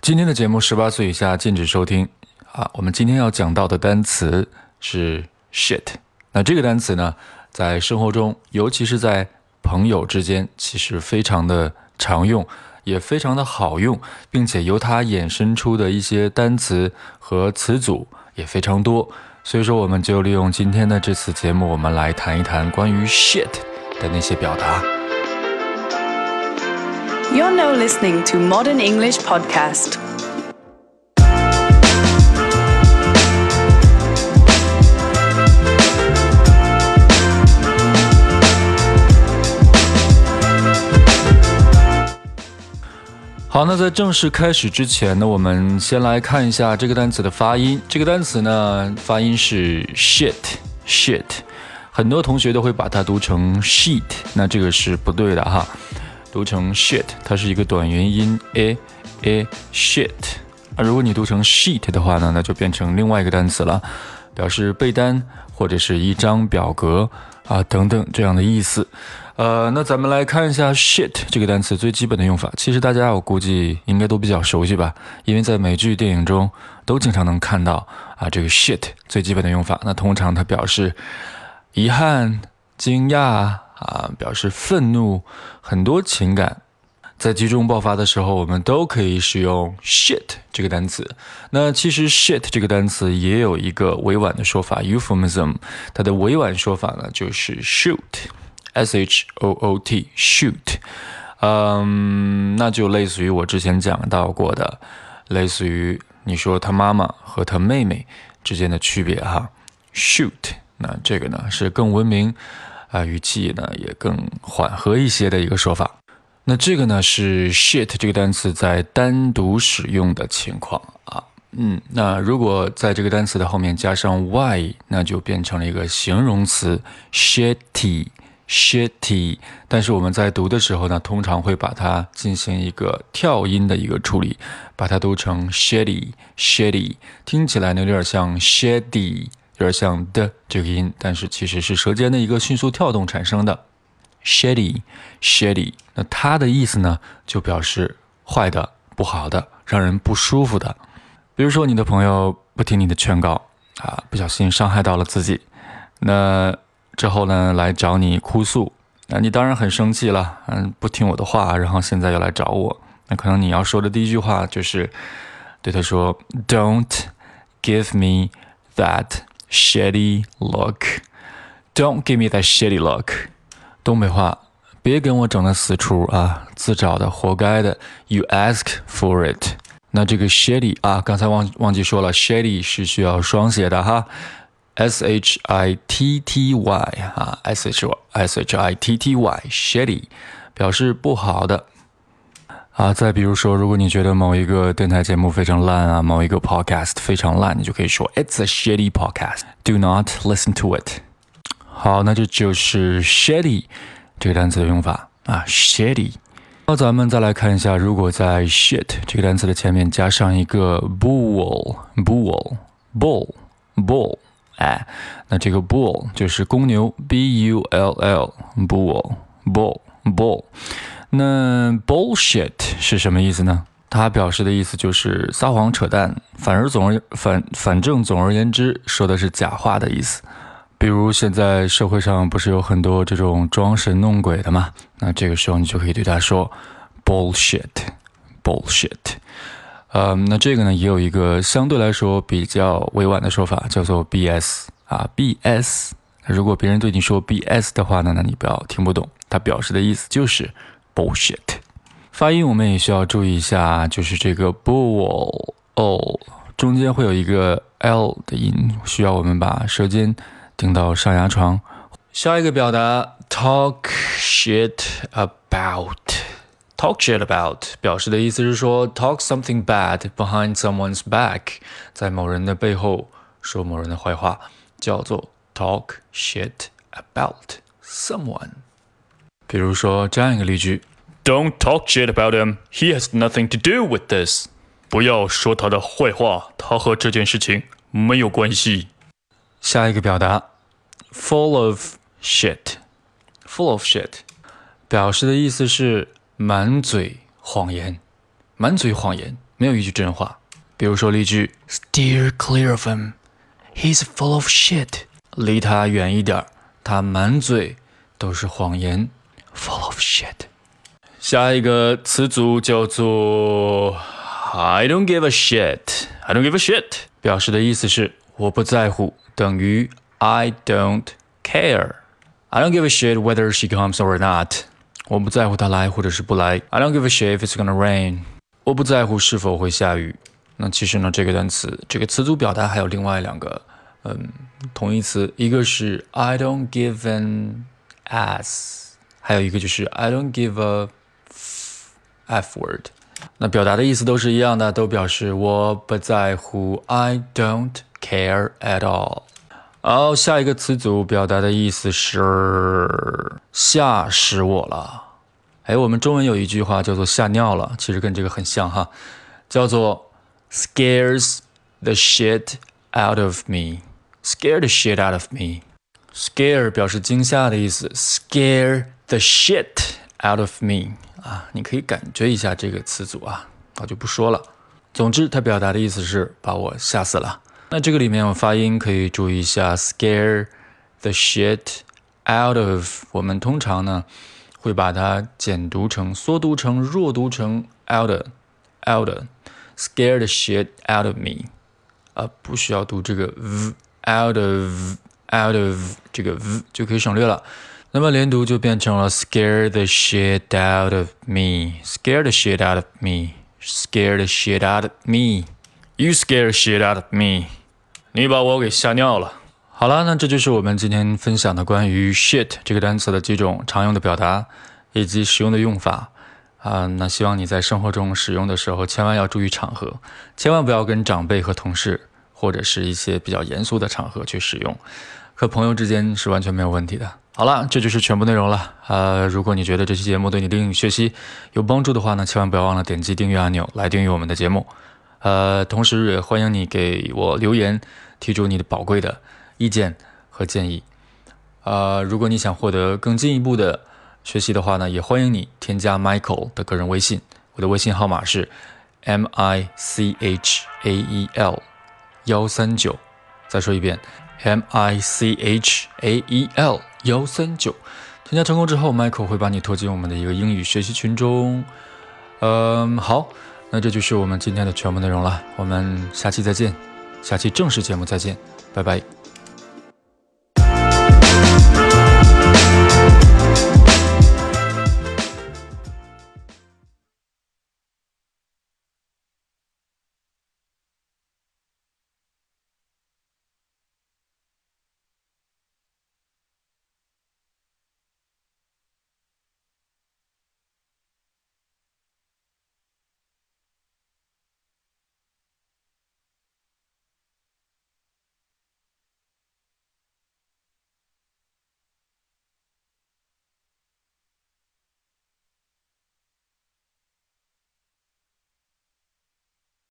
今天的节目十八岁以下禁止收听啊！我们今天要讲到的单词是 shit。那这个单词呢，在生活中，尤其是在朋友之间，其实非常的常用，也非常的好用，并且由它衍生出的一些单词和词组也非常多。所以说，我们就利用今天的这次节目，我们来谈一谈关于 shit 的那些表达。You're now listening to Modern English Podcast. 好，那在正式开始之前呢，我们先来看一下这个单词的发音。这个单词呢，发音是 shit，shit，很多同学都会把它读成 sheet，那这个是不对的哈。读成 shit，它是一个短元音 a a shit。啊，如果你读成 sheet 的话呢，那就变成另外一个单词了，表示被单或者是一张表格啊等等这样的意思。呃，那咱们来看一下 shit 这个单词最基本的用法。其实大家我估计应该都比较熟悉吧，因为在美剧、电影中都经常能看到啊这个 shit 最基本的用法。那通常它表示遗憾、惊讶。啊，表示愤怒，很多情感在集中爆发的时候，我们都可以使用 shit 这个单词。那其实 shit 这个单词也有一个委婉的说法，euphemism。它的委婉说法呢，就是 shoot，s h o o t，shoot。嗯，那就类似于我之前讲到过的，类似于你说他妈妈和他妹妹之间的区别哈，shoot。那这个呢是更文明。啊，语气呢也更缓和一些的一个说法。那这个呢是 shit 这个单词在单独使用的情况啊。嗯，那如果在这个单词的后面加上 y，那就变成了一个形容词 shitty，shitty。但是我们在读的时候呢，通常会把它进行一个跳音的一个处理，把它读成 shitty，shitty，听起来呢有点像 shady。有点像的这个音，但是其实是舌尖的一个迅速跳动产生的。shady，shady，那它的意思呢，就表示坏的、不好的、让人不舒服的。比如说，你的朋友不听你的劝告啊，不小心伤害到了自己，那之后呢，来找你哭诉，那你当然很生气了，嗯，不听我的话，然后现在又来找我，那可能你要说的第一句话就是对他说：“Don't give me that。” Shitty look, don't give me that shitty look. 东北话，别跟我整那死出啊，自找的，活该的。You ask for it. 那这个 shitty 啊，刚才忘忘记说了，shitty 是需要双写的哈，s h i t t y 啊，s h s h i t t y shitty 表示不好的。 啊，再比如说，如果你觉得某一个电台节目非常烂啊，某一个 podcast 非常烂，你就可以说 It's a shitty podcast. Do not listen to it. 好，那这就是 shitty 这个单词的用法啊，shitty。那咱们再来看一下，如果在 shit 这个单词的前面加上一个 bull，bull，bull，bull，哎，那这个 bull 就是公牛，b u l l，bull，bull，bull。那 bullshit 是什么意思呢？它表示的意思就是撒谎扯淡，反而总而反反正总而言之说的是假话的意思。比如现在社会上不是有很多这种装神弄鬼的嘛？那这个时候你就可以对他说 bullshit，bullshit。嗯，那这个呢也有一个相对来说比较委婉的说法，叫做 bs 啊 bs。如果别人对你说 bs 的话呢，那你不要听不懂，它表示的意思就是。bullshit，发音我们也需要注意一下，就是这个 bull o 中间会有一个 l 的音，需要我们把舌尖顶到上牙床。下一个表达 talk shit about，talk shit about 表示的意思是说 talk something bad behind someone's back，在某人的背后说某人的坏话，叫做 talk shit about someone。比如说这样一个例句：Don't talk shit about him. He has nothing to do with this. 不要说他的坏话，他和这件事情没有关系。下一个表达：full of shit。full of shit 表示的意思是满嘴谎言，满嘴谎言，没有一句真话。比如说例句：Steer clear of him, he's full of shit。离他远一点，他满嘴都是谎言，full of shit。下一个词组叫做 I don't give a shit。I don't give a shit，表示的意思是我不在乎，等于 I don't care。I don't give a shit whether she comes or not。我不在乎她来或者是不来。I don't give a shit if it's gonna rain。我不在乎是否会下雨。那其实呢，这个单词这个词组表达还有另外两个，嗯，同义词，一个是 I don't give an ass，还有一个就是 I don't give a f word。那表达的意思都是一样的，都表示我不在乎。I don't care at all。好，下一个词组表达的意思是吓死我了。哎，我们中文有一句话叫做吓尿了，其实跟这个很像哈，叫做 scares the shit out of me。scare the shit out of me。scare 表示惊吓的意思，scare the shit out of me。 啊，你可以感觉一下这个词组啊，我就不说了。总之，它表达的意思是把我吓死了。那这个里面我发音可以注意一下，scare the shit out of。我们通常呢会把它简读成、缩读成、弱读成 out out。scare the shit out of me。啊，不需要读这个 v out of out of 这个 v 就可以省略了。那么连读就变成了 scare the shit out of me，scare the shit out of me，scare the shit out of me，you scare the shit out of me，你把我给吓尿了。好了，那这就是我们今天分享的关于 shit 这个单词的几种常用的表达以及使用的用法啊。那希望你在生活中使用的时候，千万要注意场合，千万不要跟长辈和同事或者是一些比较严肃的场合去使用，和朋友之间是完全没有问题的。好了，这就是全部内容了。呃，如果你觉得这期节目对你的英语学习有帮助的话呢，千万不要忘了点击订阅按钮来订阅我们的节目。呃，同时也欢迎你给我留言，提出你的宝贵的意见和建议。呃，如果你想获得更进一步的学习的话呢，也欢迎你添加 Michael 的个人微信，我的微信号码是 M I C H A E L 幺三九。再说一遍，M I C H A E L。幺三九，添加成功之后，Michael 会把你拖进我们的一个英语学习群中。嗯，好，那这就是我们今天的全部内容了。我们下期再见，下期正式节目再见，拜拜。